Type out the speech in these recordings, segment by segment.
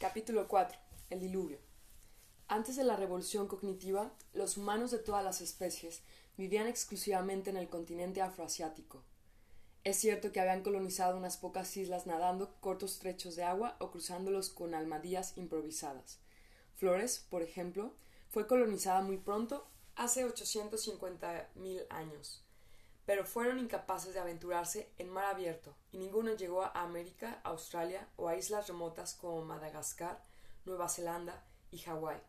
Capítulo 4. El diluvio. Antes de la revolución cognitiva, los humanos de todas las especies vivían exclusivamente en el continente afroasiático. Es cierto que habían colonizado unas pocas islas nadando cortos trechos de agua o cruzándolos con almadías improvisadas. Flores, por ejemplo, fue colonizada muy pronto, hace 850.000 años, pero fueron incapaces de aventurarse en mar abierto, y ninguno llegó a América, Australia o a islas remotas como Madagascar, Nueva Zelanda y Hawái.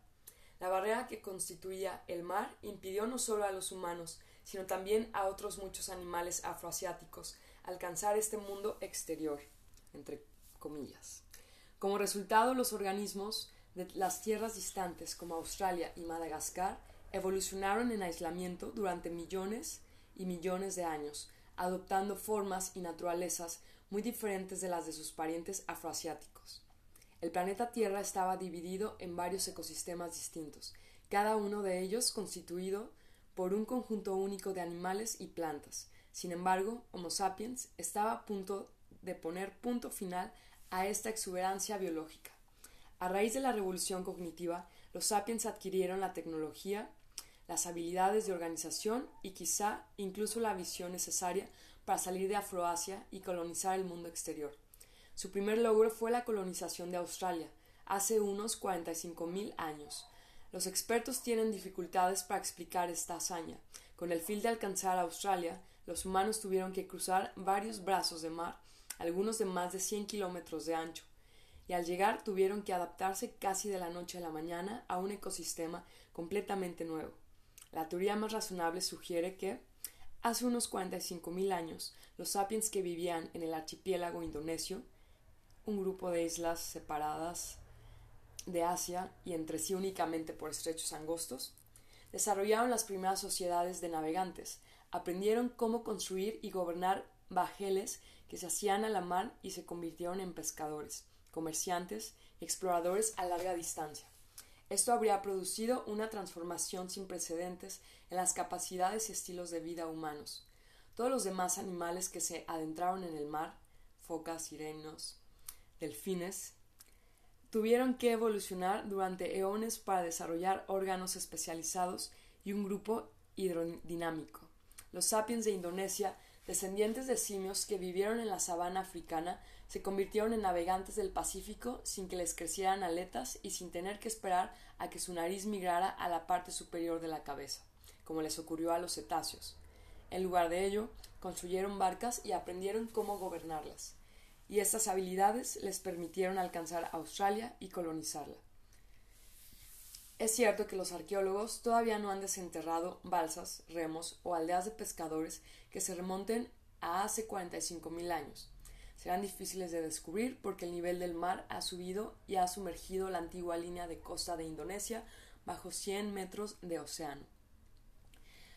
La barrera que constituía el mar impidió no solo a los humanos, sino también a otros muchos animales afroasiáticos alcanzar este mundo exterior, entre comillas. Como resultado, los organismos de las tierras distantes como Australia y Madagascar evolucionaron en aislamiento durante millones y millones de años, adoptando formas y naturalezas muy diferentes de las de sus parientes afroasiáticos. El planeta Tierra estaba dividido en varios ecosistemas distintos, cada uno de ellos constituido por un conjunto único de animales y plantas. Sin embargo, Homo sapiens estaba a punto de poner punto final a esta exuberancia biológica. A raíz de la revolución cognitiva, los sapiens adquirieron la tecnología, las habilidades de organización y quizá incluso la visión necesaria para salir de Afroasia y colonizar el mundo exterior. Su primer logro fue la colonización de Australia, hace unos 45.000 años. Los expertos tienen dificultades para explicar esta hazaña. Con el fin de alcanzar Australia, los humanos tuvieron que cruzar varios brazos de mar, algunos de más de 100 kilómetros de ancho, y al llegar tuvieron que adaptarse casi de la noche a la mañana a un ecosistema completamente nuevo. La teoría más razonable sugiere que, hace unos 45.000 años, los sapiens que vivían en el archipiélago indonesio, un grupo de islas separadas de Asia y entre sí únicamente por estrechos angostos, desarrollaron las primeras sociedades de navegantes, aprendieron cómo construir y gobernar bajeles que se hacían a la mar y se convirtieron en pescadores, comerciantes y exploradores a larga distancia. Esto habría producido una transformación sin precedentes en las capacidades y estilos de vida humanos. Todos los demás animales que se adentraron en el mar, focas, sirenos, delfines, tuvieron que evolucionar durante eones para desarrollar órganos especializados y un grupo hidrodinámico. Los sapiens de Indonesia, descendientes de simios que vivieron en la sabana africana, se convirtieron en navegantes del Pacífico sin que les crecieran aletas y sin tener que esperar a que su nariz migrara a la parte superior de la cabeza, como les ocurrió a los cetáceos. En lugar de ello, construyeron barcas y aprendieron cómo gobernarlas, y estas habilidades les permitieron alcanzar Australia y colonizarla. Es cierto que los arqueólogos todavía no han desenterrado balsas, remos o aldeas de pescadores que se remonten a hace 45.000 años, serán difíciles de descubrir porque el nivel del mar ha subido y ha sumergido la antigua línea de costa de Indonesia bajo 100 metros de océano.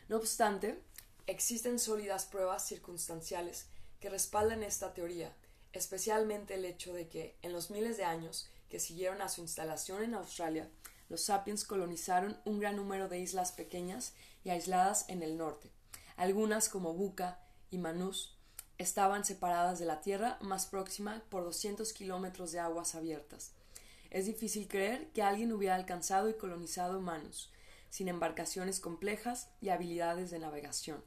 No obstante, existen sólidas pruebas circunstanciales que respaldan esta teoría, especialmente el hecho de que, en los miles de años que siguieron a su instalación en Australia, los sapiens colonizaron un gran número de islas pequeñas y aisladas en el norte. Algunas, como Buca y Manus, estaban separadas de la tierra más próxima por 200 kilómetros de aguas abiertas. Es difícil creer que alguien hubiera alcanzado y colonizado Manus, sin embarcaciones complejas y habilidades de navegación.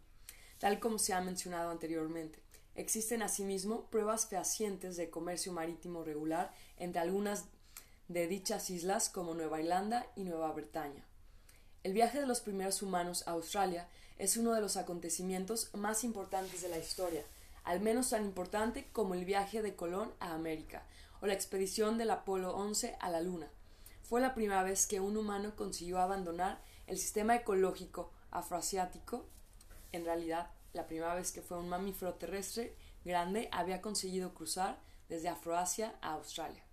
Tal como se ha mencionado anteriormente, existen asimismo pruebas fehacientes de comercio marítimo regular entre algunas de dichas islas como Nueva Irlanda y Nueva Bretaña. El viaje de los primeros humanos a Australia es uno de los acontecimientos más importantes de la historia, al menos tan importante como el viaje de Colón a América o la expedición del Apolo 11 a la Luna. Fue la primera vez que un humano consiguió abandonar el sistema ecológico afroasiático. En realidad, la primera vez que fue un mamífero terrestre grande había conseguido cruzar desde Afroasia a Australia.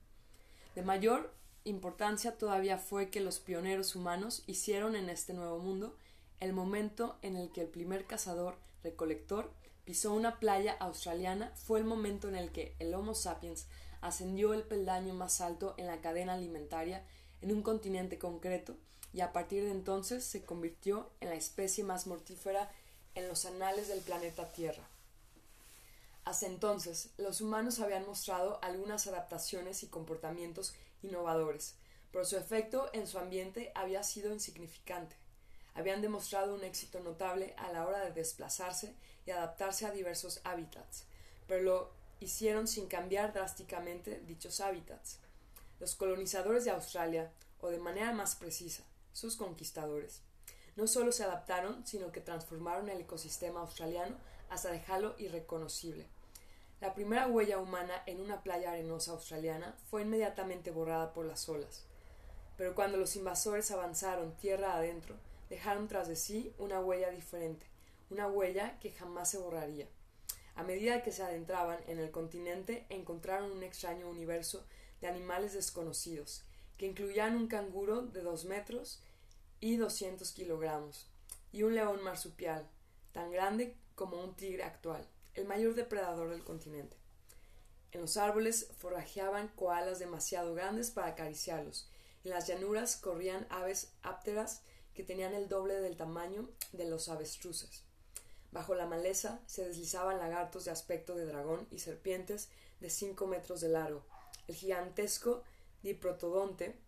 De mayor importancia todavía fue que los pioneros humanos hicieron en este nuevo mundo el momento en el que el primer cazador recolector pisó una playa australiana fue el momento en el que el Homo sapiens ascendió el peldaño más alto en la cadena alimentaria en un continente concreto y a partir de entonces se convirtió en la especie más mortífera en los anales del planeta Tierra. Hasta entonces, los humanos habían mostrado algunas adaptaciones y comportamientos innovadores, pero su efecto en su ambiente había sido insignificante. Habían demostrado un éxito notable a la hora de desplazarse y adaptarse a diversos hábitats, pero lo hicieron sin cambiar drásticamente dichos hábitats. Los colonizadores de Australia, o de manera más precisa, sus conquistadores, no solo se adaptaron, sino que transformaron el ecosistema australiano hasta dejarlo irreconocible. La primera huella humana en una playa arenosa australiana fue inmediatamente borrada por las olas. Pero cuando los invasores avanzaron tierra adentro, dejaron tras de sí una huella diferente, una huella que jamás se borraría. A medida que se adentraban en el continente, encontraron un extraño universo de animales desconocidos, que incluían un canguro de dos metros y doscientos kilogramos, y un león marsupial, tan grande como un tigre actual, el mayor depredador del continente. En los árboles forrajeaban koalas demasiado grandes para acariciarlos, en las llanuras corrían aves ápteras que tenían el doble del tamaño de los avestruces. Bajo la maleza se deslizaban lagartos de aspecto de dragón y serpientes de cinco metros de largo. El gigantesco diprotodonte,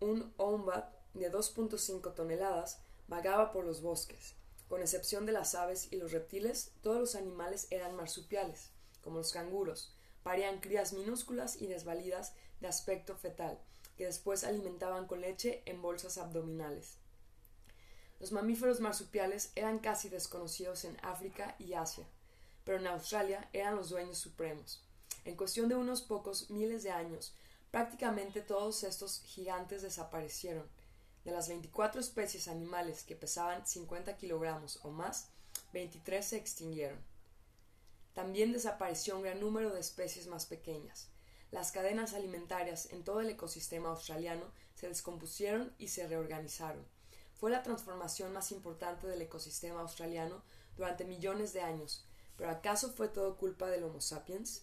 un ombat de 2.5 toneladas, vagaba por los bosques. Con excepción de las aves y los reptiles, todos los animales eran marsupiales, como los canguros. Parían crías minúsculas y desvalidas de aspecto fetal, que después alimentaban con leche en bolsas abdominales. Los mamíferos marsupiales eran casi desconocidos en África y Asia, pero en Australia eran los dueños supremos. En cuestión de unos pocos miles de años, prácticamente todos estos gigantes desaparecieron, de las 24 especies animales que pesaban 50 kilogramos o más, 23 se extinguieron. También desapareció un gran número de especies más pequeñas. Las cadenas alimentarias en todo el ecosistema australiano se descompusieron y se reorganizaron. Fue la transformación más importante del ecosistema australiano durante millones de años, pero ¿acaso fue todo culpa del Homo sapiens?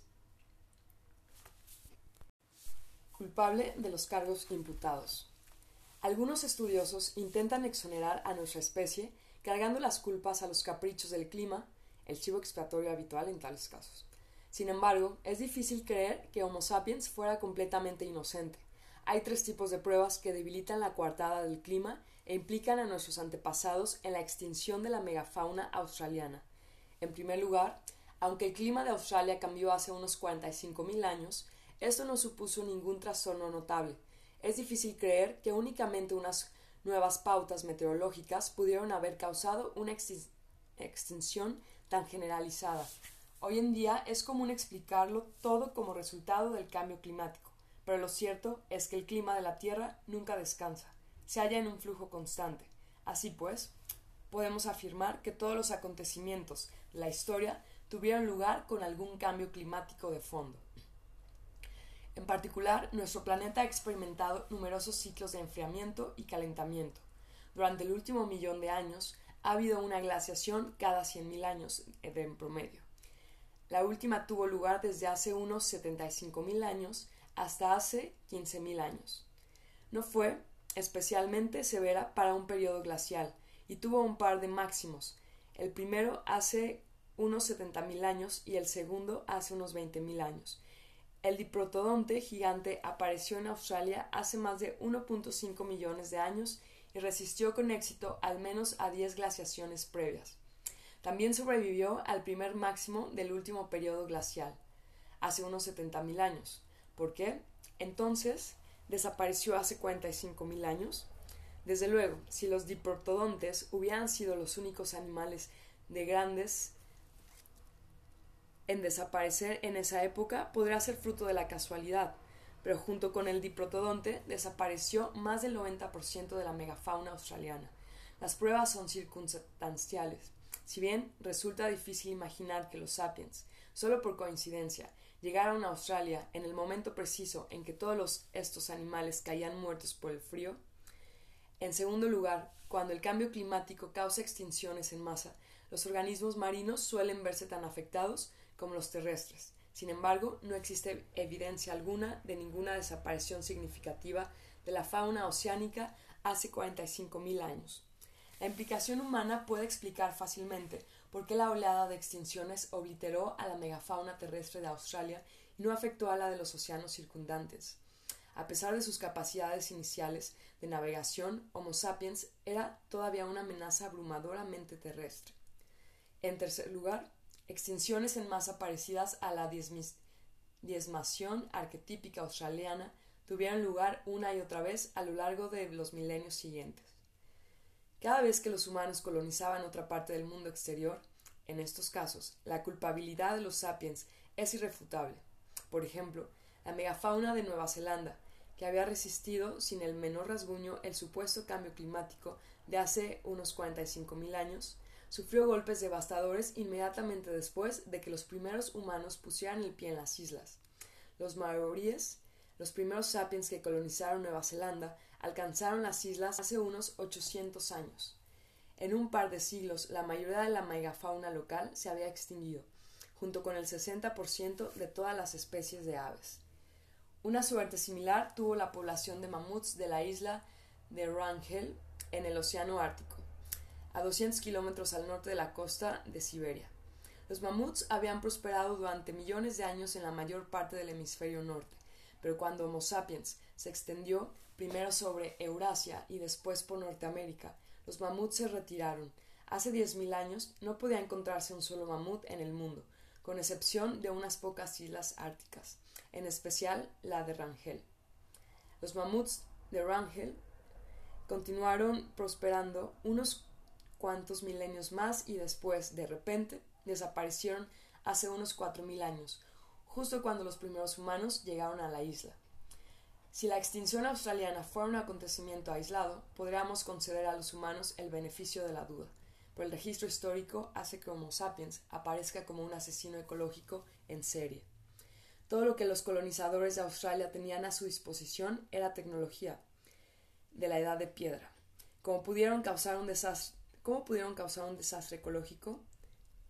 Culpable de los cargos imputados. Algunos estudiosos intentan exonerar a nuestra especie cargando las culpas a los caprichos del clima, el chivo expiatorio habitual en tales casos. Sin embargo, es difícil creer que Homo sapiens fuera completamente inocente. Hay tres tipos de pruebas que debilitan la coartada del clima e implican a nuestros antepasados en la extinción de la megafauna australiana. En primer lugar, aunque el clima de Australia cambió hace unos 45.000 años, esto no supuso ningún trastorno notable, es difícil creer que únicamente unas nuevas pautas meteorológicas pudieron haber causado una extinción tan generalizada. Hoy en día es común explicarlo todo como resultado del cambio climático, pero lo cierto es que el clima de la Tierra nunca descansa, se halla en un flujo constante. Así pues, podemos afirmar que todos los acontecimientos de la historia tuvieron lugar con algún cambio climático de fondo. En particular, nuestro planeta ha experimentado numerosos ciclos de enfriamiento y calentamiento. Durante el último millón de años ha habido una glaciación cada 100.000 años en promedio. La última tuvo lugar desde hace unos 75.000 años hasta hace 15.000 años. No fue especialmente severa para un periodo glacial y tuvo un par de máximos, el primero hace unos 70.000 años y el segundo hace unos 20.000 años. El diprotodonte gigante apareció en Australia hace más de 1.5 millones de años y resistió con éxito al menos a 10 glaciaciones previas. También sobrevivió al primer máximo del último periodo glacial, hace unos 70.000 años. ¿Por qué? Entonces, desapareció hace 45.000 años. Desde luego, si los diprotodontes hubieran sido los únicos animales de grandes en desaparecer en esa época podría ser fruto de la casualidad, pero junto con el diprotodonte desapareció más del 90% de la megafauna australiana. Las pruebas son circunstanciales. Si bien resulta difícil imaginar que los sapiens, solo por coincidencia, llegaron a Australia en el momento preciso en que todos estos animales caían muertos por el frío, en segundo lugar, cuando el cambio climático causa extinciones en masa, los organismos marinos suelen verse tan afectados como los terrestres. Sin embargo, no existe evidencia alguna de ninguna desaparición significativa de la fauna oceánica hace 45.000 años. La implicación humana puede explicar fácilmente por qué la oleada de extinciones obliteró a la megafauna terrestre de Australia y no afectó a la de los océanos circundantes. A pesar de sus capacidades iniciales de navegación, Homo sapiens era todavía una amenaza abrumadoramente terrestre. En tercer lugar, extinciones en masa parecidas a la diezmación arquetípica australiana tuvieron lugar una y otra vez a lo largo de los milenios siguientes. Cada vez que los humanos colonizaban otra parte del mundo exterior, en estos casos, la culpabilidad de los sapiens es irrefutable. Por ejemplo, la megafauna de Nueva Zelanda, que había resistido sin el menor rasguño el supuesto cambio climático de hace unos 45.000 años, sufrió golpes devastadores inmediatamente después de que los primeros humanos pusieran el pie en las islas. Los maoríes, los primeros sapiens que colonizaron Nueva Zelanda, alcanzaron las islas hace unos 800 años. En un par de siglos, la mayoría de la megafauna local se había extinguido, junto con el 60% de todas las especies de aves. Una suerte similar tuvo la población de mamuts de la isla de Rangel en el Océano Ártico, a 200 kilómetros al norte de la costa de Siberia. Los mamuts habían prosperado durante millones de años en la mayor parte del hemisferio norte, pero cuando Homo sapiens se extendió primero sobre Eurasia y después por Norteamérica, los mamuts se retiraron. Hace 10.000 años no podía encontrarse un solo mamut en el mundo, con excepción de unas pocas islas árticas en especial la de Rangel. Los mamuts de Rangel continuaron prosperando unos cuantos milenios más y después, de repente, desaparecieron hace unos cuatro mil años, justo cuando los primeros humanos llegaron a la isla. Si la extinción australiana fuera un acontecimiento aislado, podríamos conceder a los humanos el beneficio de la duda, pero el registro histórico hace que Homo sapiens aparezca como un asesino ecológico en serie. Todo lo que los colonizadores de Australia tenían a su disposición era tecnología de la edad de piedra. ¿Cómo pudieron causar un desastre, cómo pudieron causar un desastre ecológico?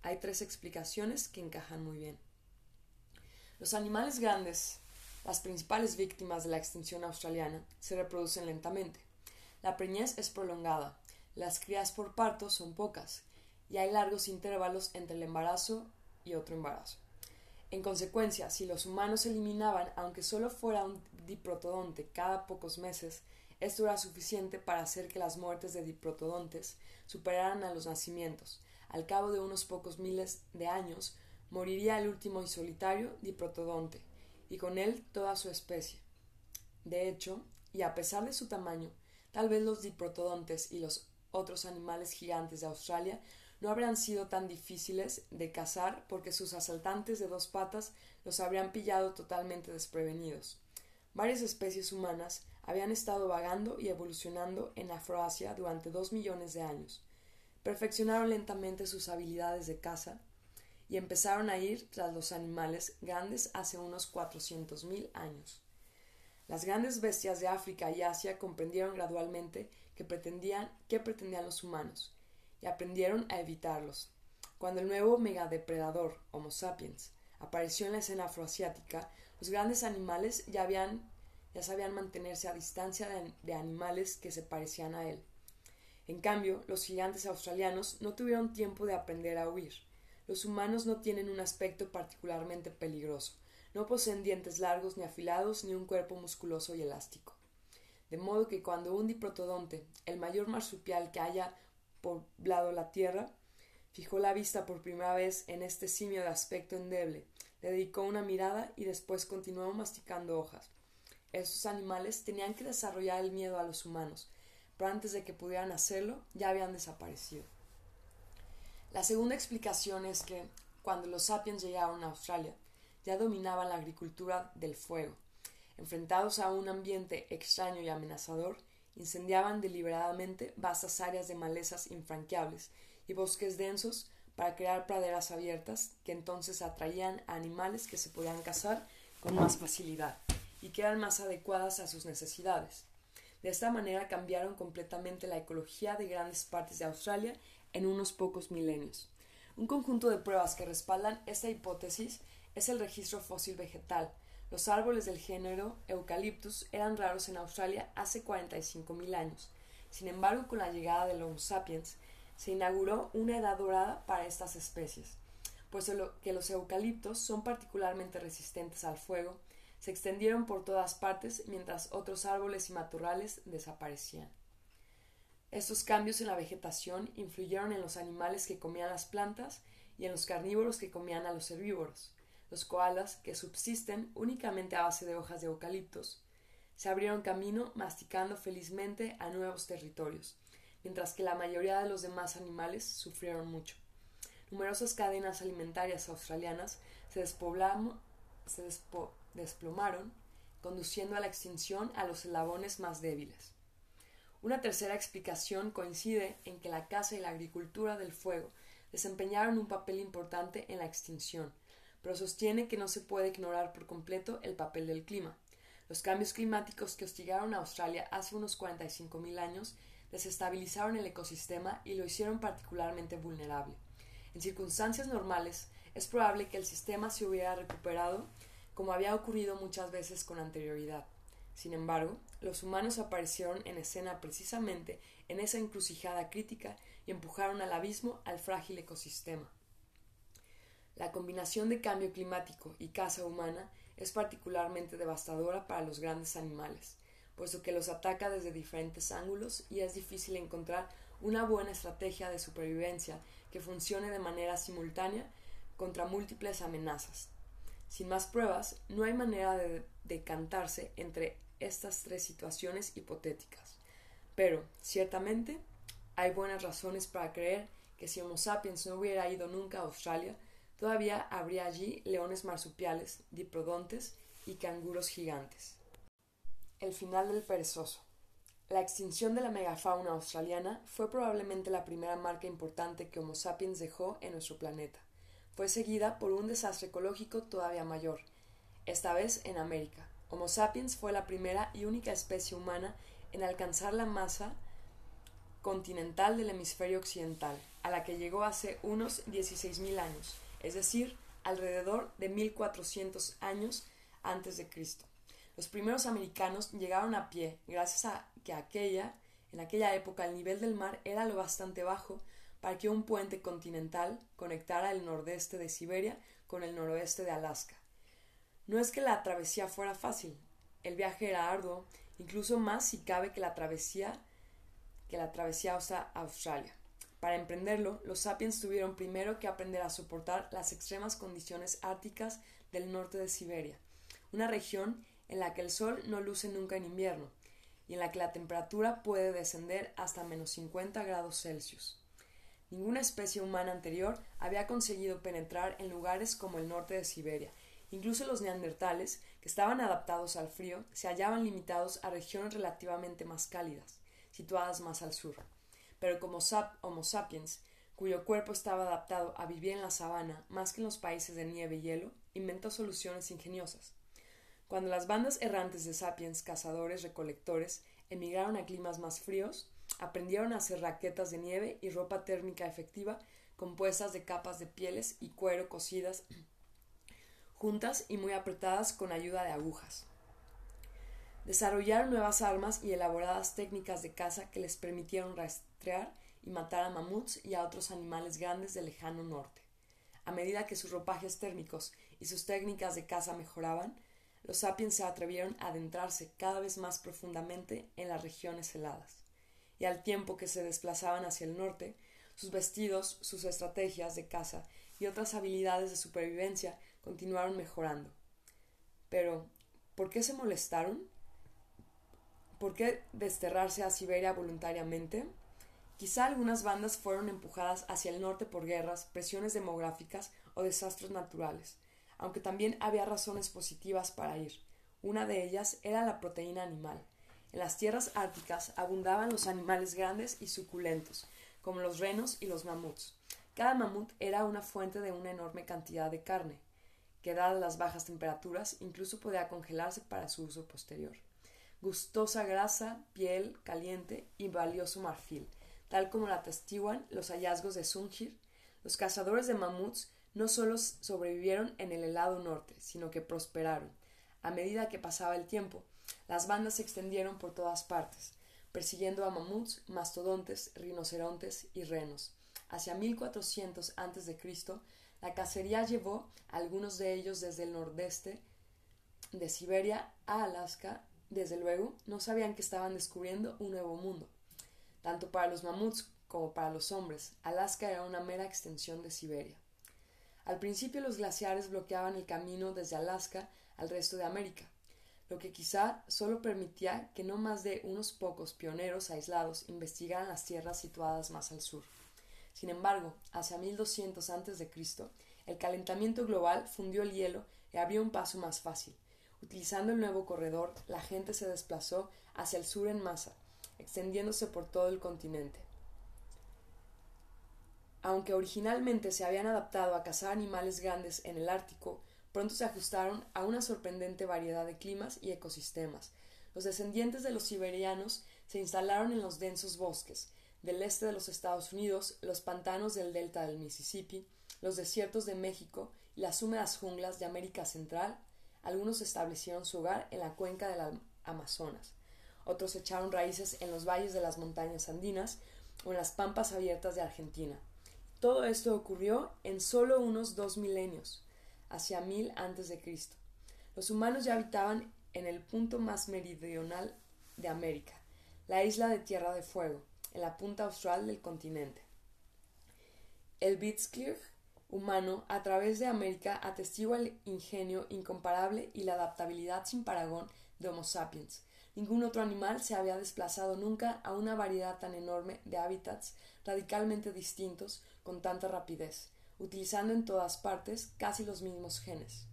Hay tres explicaciones que encajan muy bien. Los animales grandes, las principales víctimas de la extinción australiana, se reproducen lentamente. La preñez es prolongada, las crías por parto son pocas y hay largos intervalos entre el embarazo y otro embarazo. En consecuencia, si los humanos eliminaban, aunque solo fuera un diprotodonte cada pocos meses, esto era suficiente para hacer que las muertes de diprotodontes superaran a los nacimientos. Al cabo de unos pocos miles de años, moriría el último y solitario diprotodonte, y con él toda su especie. De hecho, y a pesar de su tamaño, tal vez los diprotodontes y los otros animales gigantes de Australia no habrían sido tan difíciles de cazar porque sus asaltantes de dos patas los habrían pillado totalmente desprevenidos. Varias especies humanas habían estado vagando y evolucionando en Afroasia durante dos millones de años. Perfeccionaron lentamente sus habilidades de caza y empezaron a ir tras los animales grandes hace unos cuatrocientos mil años. Las grandes bestias de África y Asia comprendieron gradualmente que pretendían, qué pretendían los humanos y aprendieron a evitarlos. Cuando el nuevo megadepredador, Homo sapiens, apareció en la escena afroasiática, los grandes animales ya, habían, ya sabían mantenerse a distancia de animales que se parecían a él. En cambio, los gigantes australianos no tuvieron tiempo de aprender a huir. Los humanos no tienen un aspecto particularmente peligroso, no poseen dientes largos ni afilados ni un cuerpo musculoso y elástico. De modo que cuando un diprotodonte, el mayor marsupial que haya poblado la tierra, fijó la vista por primera vez en este simio de aspecto endeble, le dedicó una mirada y después continuó masticando hojas. Estos animales tenían que desarrollar el miedo a los humanos, pero antes de que pudieran hacerlo ya habían desaparecido. La segunda explicación es que, cuando los sapiens llegaron a Australia, ya dominaban la agricultura del fuego. Enfrentados a un ambiente extraño y amenazador, incendiaban deliberadamente vastas áreas de malezas infranqueables y bosques densos para crear praderas abiertas que entonces atraían a animales que se podían cazar con más facilidad y que eran más adecuadas a sus necesidades. De esta manera cambiaron completamente la ecología de grandes partes de Australia en unos pocos milenios. Un conjunto de pruebas que respaldan esta hipótesis es el registro fósil vegetal, los árboles del género Eucalyptus eran raros en Australia hace 45.000 años. Sin embargo, con la llegada de Homo sapiens, se inauguró una edad dorada para estas especies, puesto que los eucaliptos son particularmente resistentes al fuego, se extendieron por todas partes mientras otros árboles y matorrales desaparecían. Estos cambios en la vegetación influyeron en los animales que comían las plantas y en los carnívoros que comían a los herbívoros. Los koalas, que subsisten únicamente a base de hojas de eucaliptos, se abrieron camino masticando felizmente a nuevos territorios, mientras que la mayoría de los demás animales sufrieron mucho. Numerosas cadenas alimentarias australianas se, desplomaron, conduciendo a la extinción a los eslabones más débiles. Una tercera explicación coincide en que la caza y la agricultura del fuego desempeñaron un papel importante en la extinción, pero sostiene que no se puede ignorar por completo el papel del clima. Los cambios climáticos que hostigaron a Australia hace unos 45.000 años desestabilizaron el ecosistema y lo hicieron particularmente vulnerable. En circunstancias normales, es probable que el sistema se hubiera recuperado, como había ocurrido muchas veces con anterioridad. Sin embargo, los humanos aparecieron en escena precisamente en esa encrucijada crítica y empujaron al abismo al frágil ecosistema. La combinación de cambio climático y caza humana es particularmente devastadora para los grandes animales, puesto que los ataca desde diferentes ángulos y es difícil encontrar una buena estrategia de supervivencia que funcione de manera simultánea contra múltiples amenazas. Sin más pruebas, no hay manera de decantarse entre estas tres situaciones hipotéticas. Pero, ciertamente, hay buenas razones para creer que si Homo sapiens no hubiera ido nunca a Australia, todavía habría allí leones marsupiales, diprodontes y canguros gigantes. El final del perezoso. La extinción de la megafauna australiana fue probablemente la primera marca importante que Homo sapiens dejó en nuestro planeta. Fue seguida por un desastre ecológico todavía mayor, esta vez en América. Homo sapiens fue la primera y única especie humana en alcanzar la masa continental del hemisferio occidental, a la que llegó hace unos 16.000 años, es decir, alrededor de 1400 años antes de Cristo. Los primeros americanos llegaron a pie, gracias a que aquella, en aquella época el nivel del mar era lo bastante bajo para que un puente continental conectara el nordeste de Siberia con el noroeste de Alaska. No es que la travesía fuera fácil, el viaje era arduo, incluso más si cabe que la travesía que la travesía Australia. Para emprenderlo, los sapiens tuvieron primero que aprender a soportar las extremas condiciones árticas del norte de Siberia, una región en la que el sol no luce nunca en invierno y en la que la temperatura puede descender hasta menos 50 grados Celsius. Ninguna especie humana anterior había conseguido penetrar en lugares como el norte de Siberia. Incluso los neandertales, que estaban adaptados al frío, se hallaban limitados a regiones relativamente más cálidas, situadas más al sur. Pero como Homo sapiens, cuyo cuerpo estaba adaptado a vivir en la sabana más que en los países de nieve y hielo, inventó soluciones ingeniosas. Cuando las bandas errantes de sapiens, cazadores, recolectores, emigraron a climas más fríos, aprendieron a hacer raquetas de nieve y ropa térmica efectiva compuestas de capas de pieles y cuero cosidas juntas y muy apretadas con ayuda de agujas. Desarrollaron nuevas armas y elaboradas técnicas de caza que les permitieron rastrear y matar a mamuts y a otros animales grandes del lejano norte. A medida que sus ropajes térmicos y sus técnicas de caza mejoraban, los sapiens se atrevieron a adentrarse cada vez más profundamente en las regiones heladas. Y al tiempo que se desplazaban hacia el norte, sus vestidos, sus estrategias de caza y otras habilidades de supervivencia continuaron mejorando. Pero, ¿por qué se molestaron? ¿Por qué desterrarse a Siberia voluntariamente? Quizá algunas bandas fueron empujadas hacia el norte por guerras, presiones demográficas o desastres naturales, aunque también había razones positivas para ir. Una de ellas era la proteína animal. En las tierras árticas abundaban los animales grandes y suculentos, como los renos y los mamuts. Cada mamut era una fuente de una enorme cantidad de carne, que dadas las bajas temperaturas incluso podía congelarse para su uso posterior. Gustosa grasa, piel caliente y valioso marfil, tal como lo atestiguan los hallazgos de Sungir, los cazadores de mamuts no solo sobrevivieron en el helado norte, sino que prosperaron. A medida que pasaba el tiempo, las bandas se extendieron por todas partes. persiguiendo a mamuts, mastodontes, rinocerontes y renos. Hacia 1400 a.C., la cacería llevó a algunos de ellos desde el nordeste de Siberia a Alaska. Desde luego, no sabían que estaban descubriendo un nuevo mundo. Tanto para los mamuts como para los hombres, Alaska era una mera extensión de Siberia. Al principio los glaciares bloqueaban el camino desde Alaska al resto de América, lo que quizá solo permitía que no más de unos pocos pioneros aislados investigaran las tierras situadas más al sur. Sin embargo, hacia 1200 a.C., el calentamiento global fundió el hielo y abrió un paso más fácil. Utilizando el nuevo corredor, la gente se desplazó hacia el sur en masa, extendiéndose por todo el continente. Aunque originalmente se habían adaptado a cazar animales grandes en el Ártico, pronto se ajustaron a una sorprendente variedad de climas y ecosistemas. Los descendientes de los siberianos se instalaron en los densos bosques del este de los Estados Unidos, los pantanos del delta del Mississippi, los desiertos de México y las húmedas junglas de América Central. Algunos establecieron su hogar en la cuenca del Amazonas. Otros echaron raíces en los valles de las montañas andinas o en las pampas abiertas de Argentina. Todo esto ocurrió en solo unos dos milenios, hacia mil antes de Cristo. Los humanos ya habitaban en el punto más meridional de América, la isla de Tierra de Fuego, en la punta austral del continente. El Blitzkrieg humano a través de América atestigua el ingenio incomparable y la adaptabilidad sin paragón de Homo sapiens. Ningún otro animal se había desplazado nunca a una variedad tan enorme de hábitats radicalmente distintos con tanta rapidez, utilizando en todas partes casi los mismos genes.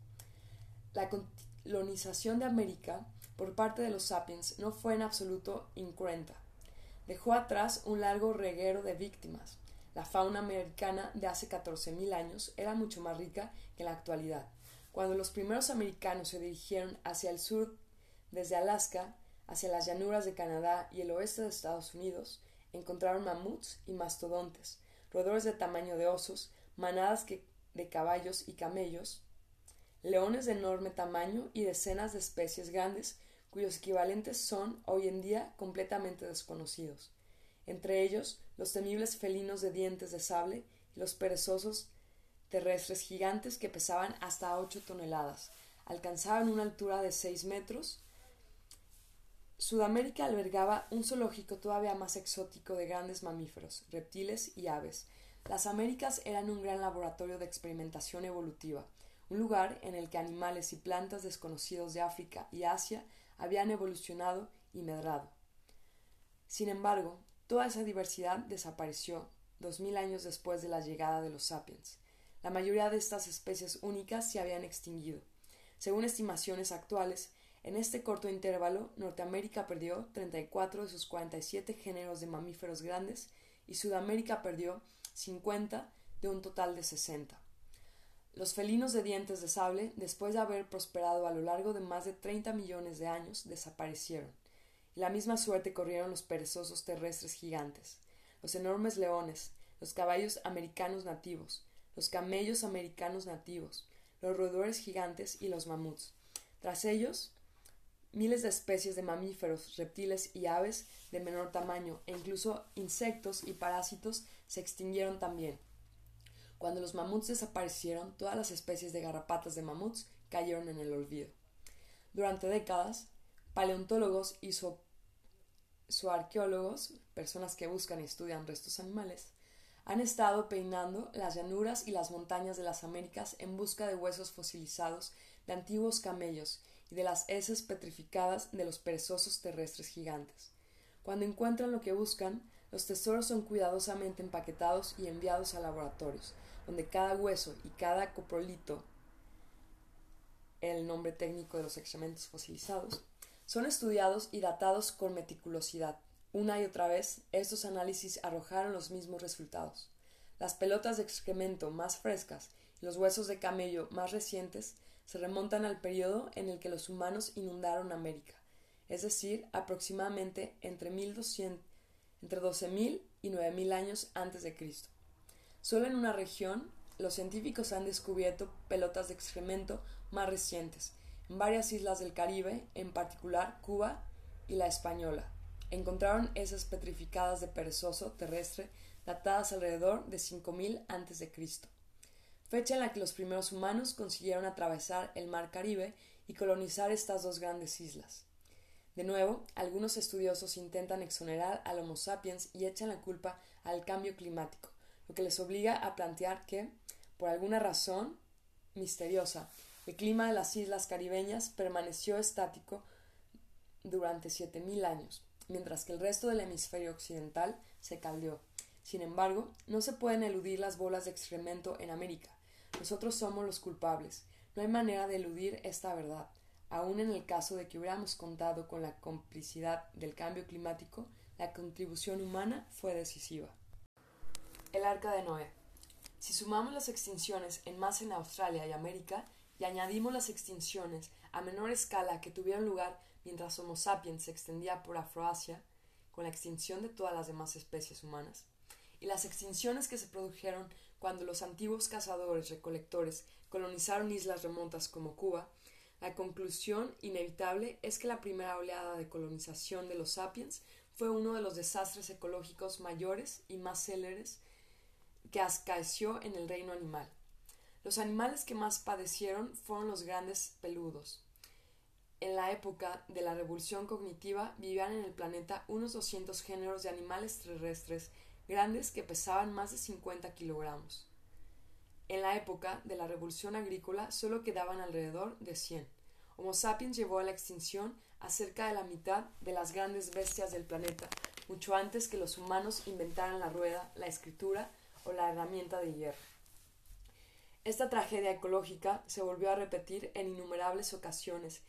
La colonización de América por parte de los sapiens no fue en absoluto incruenta. Dejó atrás un largo reguero de víctimas. La fauna americana de hace 14.000 años era mucho más rica que en la actualidad. Cuando los primeros americanos se dirigieron hacia el sur desde Alaska, hacia las llanuras de Canadá y el oeste de Estados Unidos, encontraron mamuts y mastodontes, roedores de tamaño de osos, manadas de caballos y camellos, leones de enorme tamaño y decenas de especies grandes cuyos equivalentes son hoy en día completamente desconocidos, entre ellos los temibles felinos de dientes de sable y los perezosos terrestres gigantes que pesaban hasta ocho toneladas, alcanzaban una altura de seis metros. Sudamérica albergaba un zoológico todavía más exótico de grandes mamíferos, reptiles y aves. Las Américas eran un gran laboratorio de experimentación evolutiva, un lugar en el que animales y plantas desconocidos de África y Asia habían evolucionado y medrado. Sin embargo, toda esa diversidad desapareció dos mil años después de la llegada de los sapiens. La mayoría de estas especies únicas se habían extinguido. Según estimaciones actuales, en este corto intervalo, Norteamérica perdió 34 de sus 47 géneros de mamíferos grandes y Sudamérica perdió 50 de un total de 60. Los felinos de dientes de sable, después de haber prosperado a lo largo de más de 30 millones de años, desaparecieron. Y la misma suerte corrieron los perezosos terrestres gigantes, los enormes leones, los caballos americanos nativos, los camellos americanos nativos, los roedores gigantes y los mamuts. Tras ellos, miles de especies de mamíferos, reptiles y aves de menor tamaño e incluso insectos y parásitos se extinguieron también. Cuando los mamuts desaparecieron, todas las especies de garrapatas de mamuts cayeron en el olvido. Durante décadas, paleontólogos y zoarqueólogos, personas que buscan y estudian restos animales, han estado peinando las llanuras y las montañas de las Américas en busca de huesos fosilizados de antiguos camellos y de las heces petrificadas de los perezosos terrestres gigantes. Cuando encuentran lo que buscan, los tesoros son cuidadosamente empaquetados y enviados a laboratorios, donde cada hueso y cada coprolito, el nombre técnico de los excrementos fosilizados, son estudiados y datados con meticulosidad. Una y otra vez, estos análisis arrojaron los mismos resultados. Las pelotas de excremento más frescas y los huesos de camello más recientes se remontan al periodo en el que los humanos inundaron América, es decir, aproximadamente entre, 1200, entre 12.000 y 9.000 años antes de Cristo. Solo en una región, los científicos han descubierto pelotas de excremento más recientes, en varias islas del Caribe, en particular Cuba y la Española. encontraron esas petrificadas de perezoso terrestre datadas alrededor de 5000 a.C., fecha en la que los primeros humanos consiguieron atravesar el mar Caribe y colonizar estas dos grandes islas. De nuevo, algunos estudiosos intentan exonerar al Homo sapiens y echan la culpa al cambio climático, que les obliga a plantear que, por alguna razón misteriosa, el clima de las islas caribeñas permaneció estático durante 7.000 años, mientras que el resto del hemisferio occidental se caldeó. Sin embargo, no se pueden eludir las bolas de excremento en América. Nosotros somos los culpables. No hay manera de eludir esta verdad. Aun en el caso de que hubiéramos contado con la complicidad del cambio climático, la contribución humana fue decisiva. El arca de Noé. Si sumamos las extinciones en masa en Australia y América y añadimos las extinciones a menor escala que tuvieron lugar mientras Homo sapiens se extendía por Afroasia, con la extinción de todas las demás especies humanas, y las extinciones que se produjeron cuando los antiguos cazadores recolectores colonizaron islas remotas como Cuba, la conclusión inevitable es que la primera oleada de colonización de los sapiens fue uno de los desastres ecológicos mayores y más céleres que acaeció en el reino animal. Los animales que más padecieron fueron los grandes peludos. En la época de la revolución cognitiva vivían en el planeta unos 200 géneros de animales terrestres grandes que pesaban más de 50 kilogramos. En la época de la revolución agrícola solo quedaban alrededor de 100. Homo sapiens llevó a la extinción a cerca de la mitad de las grandes bestias del planeta, mucho antes que los humanos inventaran la rueda, la escritura o la herramienta de hierro. Esta tragedia ecológica se volvió a repetir en innumerables ocasiones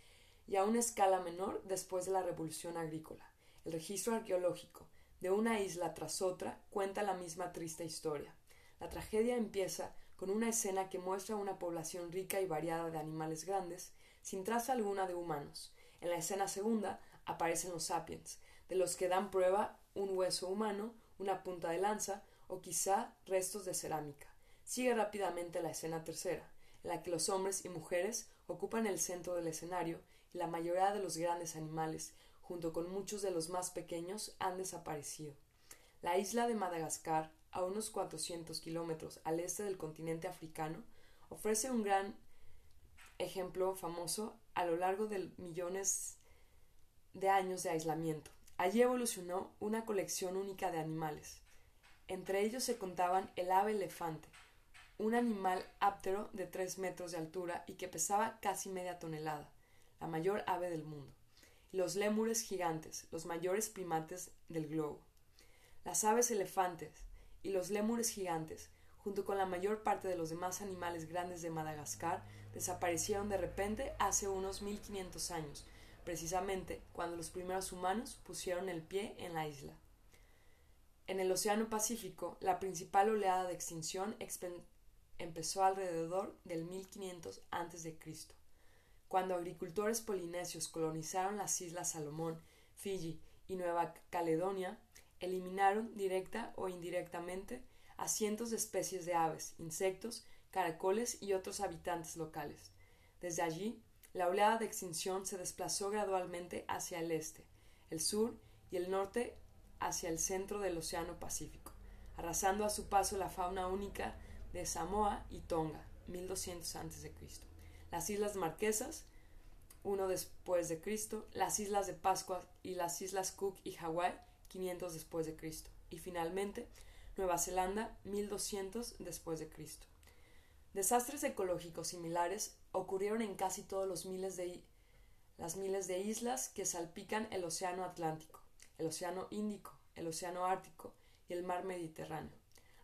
y a una escala menor después de la revolución agrícola. El registro arqueológico de una isla tras otra cuenta la misma triste historia. La tragedia empieza con una escena que muestra una población rica y variada de animales grandes, sin traza alguna de humanos. En la escena segunda aparecen los sapiens, de los que dan prueba un hueso humano, una punta de lanza, o quizá restos de cerámica. Sigue rápidamente la escena tercera, en la que los hombres y mujeres ocupan el centro del escenario y la mayoría de los grandes animales, junto con muchos de los más pequeños, han desaparecido. La isla de Madagascar, a unos 400 kilómetros al este del continente africano, ofrece un gran ejemplo famoso a lo largo de millones de años de aislamiento. Allí evolucionó una colección única de animales, entre ellos se contaban el ave elefante, un animal áptero de tres metros de altura y que pesaba casi media tonelada, la mayor ave del mundo, y los lémures gigantes, los mayores primates del globo. Las aves elefantes y los lémures gigantes, junto con la mayor parte de los demás animales grandes de Madagascar, desaparecieron de repente hace unos 1500 años, precisamente cuando los primeros humanos pusieron el pie en la isla. En el Océano Pacífico, la principal oleada de extinción empezó alrededor del 1500 a.C., cuando agricultores polinesios colonizaron las islas Salomón, Fiji y Nueva Caledonia, eliminaron directa o indirectamente a cientos de especies de aves, insectos, caracoles y otros habitantes locales. Desde allí, la oleada de extinción se desplazó gradualmente hacia el este, el sur y el norte hacia el centro del Océano Pacífico, arrasando a su paso la fauna única de Samoa y Tonga, 1200 a.C., las Islas Marquesas, uno después de Cristo, las Islas de Pascua y las Islas Cook y Hawái, 500 después de Cristo, y finalmente Nueva Zelanda, 1200 después de Cristo. Desastres ecológicos similares ocurrieron en casi todos los miles de las miles de islas que salpican el Océano Atlántico el Océano Índico, el Océano Ártico y el Mar Mediterráneo.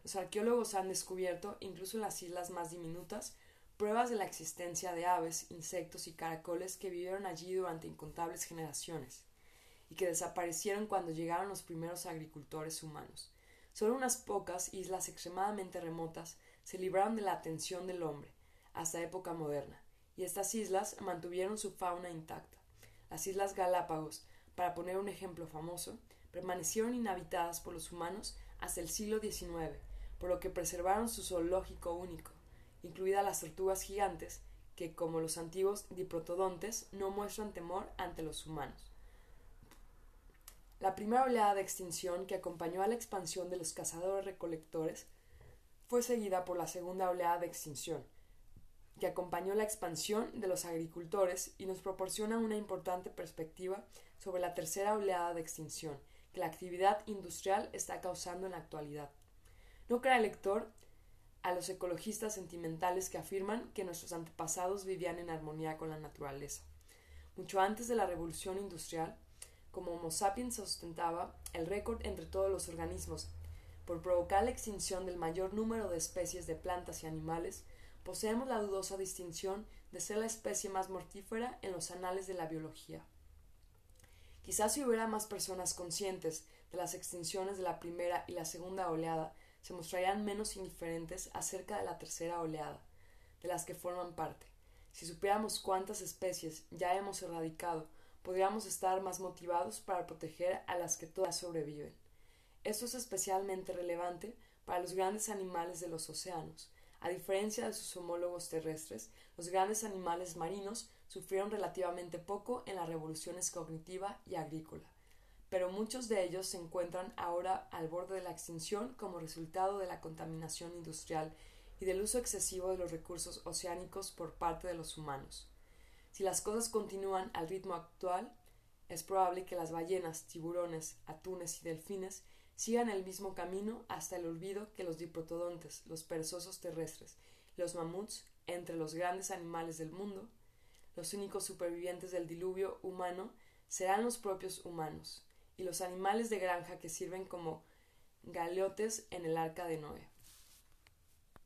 Los arqueólogos han descubierto, incluso en las islas más diminutas, pruebas de la existencia de aves, insectos y caracoles que vivieron allí durante incontables generaciones y que desaparecieron cuando llegaron los primeros agricultores humanos. Solo unas pocas islas extremadamente remotas se libraron de la atención del hombre hasta época moderna, y estas islas mantuvieron su fauna intacta. Las Islas Galápagos para poner un ejemplo famoso, permanecieron inhabitadas por los humanos hasta el siglo XIX, por lo que preservaron su zoológico único, incluidas las tortugas gigantes, que, como los antiguos diprotodontes, no muestran temor ante los humanos. La primera oleada de extinción que acompañó a la expansión de los cazadores-recolectores fue seguida por la segunda oleada de extinción, que acompañó la expansión de los agricultores y nos proporciona una importante perspectiva sobre la tercera oleada de extinción que la actividad industrial está causando en la actualidad. No crea el lector a los ecologistas sentimentales que afirman que nuestros antepasados vivían en armonía con la naturaleza. Mucho antes de la revolución industrial, como Homo sapiens ostentaba el récord entre todos los organismos por provocar la extinción del mayor número de especies de plantas y animales, poseemos la dudosa distinción de ser la especie más mortífera en los anales de la biología. Quizás si hubiera más personas conscientes de las extinciones de la primera y la segunda oleada, se mostrarían menos indiferentes acerca de la tercera oleada, de las que forman parte. Si supiéramos cuántas especies ya hemos erradicado, podríamos estar más motivados para proteger a las que todas sobreviven. Esto es especialmente relevante para los grandes animales de los océanos. A diferencia de sus homólogos terrestres, los grandes animales marinos sufrieron relativamente poco en las revoluciones cognitiva y agrícola, pero muchos de ellos se encuentran ahora al borde de la extinción como resultado de la contaminación industrial y del uso excesivo de los recursos oceánicos por parte de los humanos. Si las cosas continúan al ritmo actual, es probable que las ballenas, tiburones, atunes y delfines sigan el mismo camino hasta el olvido que los diprotodontes, los perezosos terrestres, los mamuts, entre los grandes animales del mundo, los únicos supervivientes del diluvio humano serán los propios humanos, y los animales de granja que sirven como galeotes en el arca de Noé.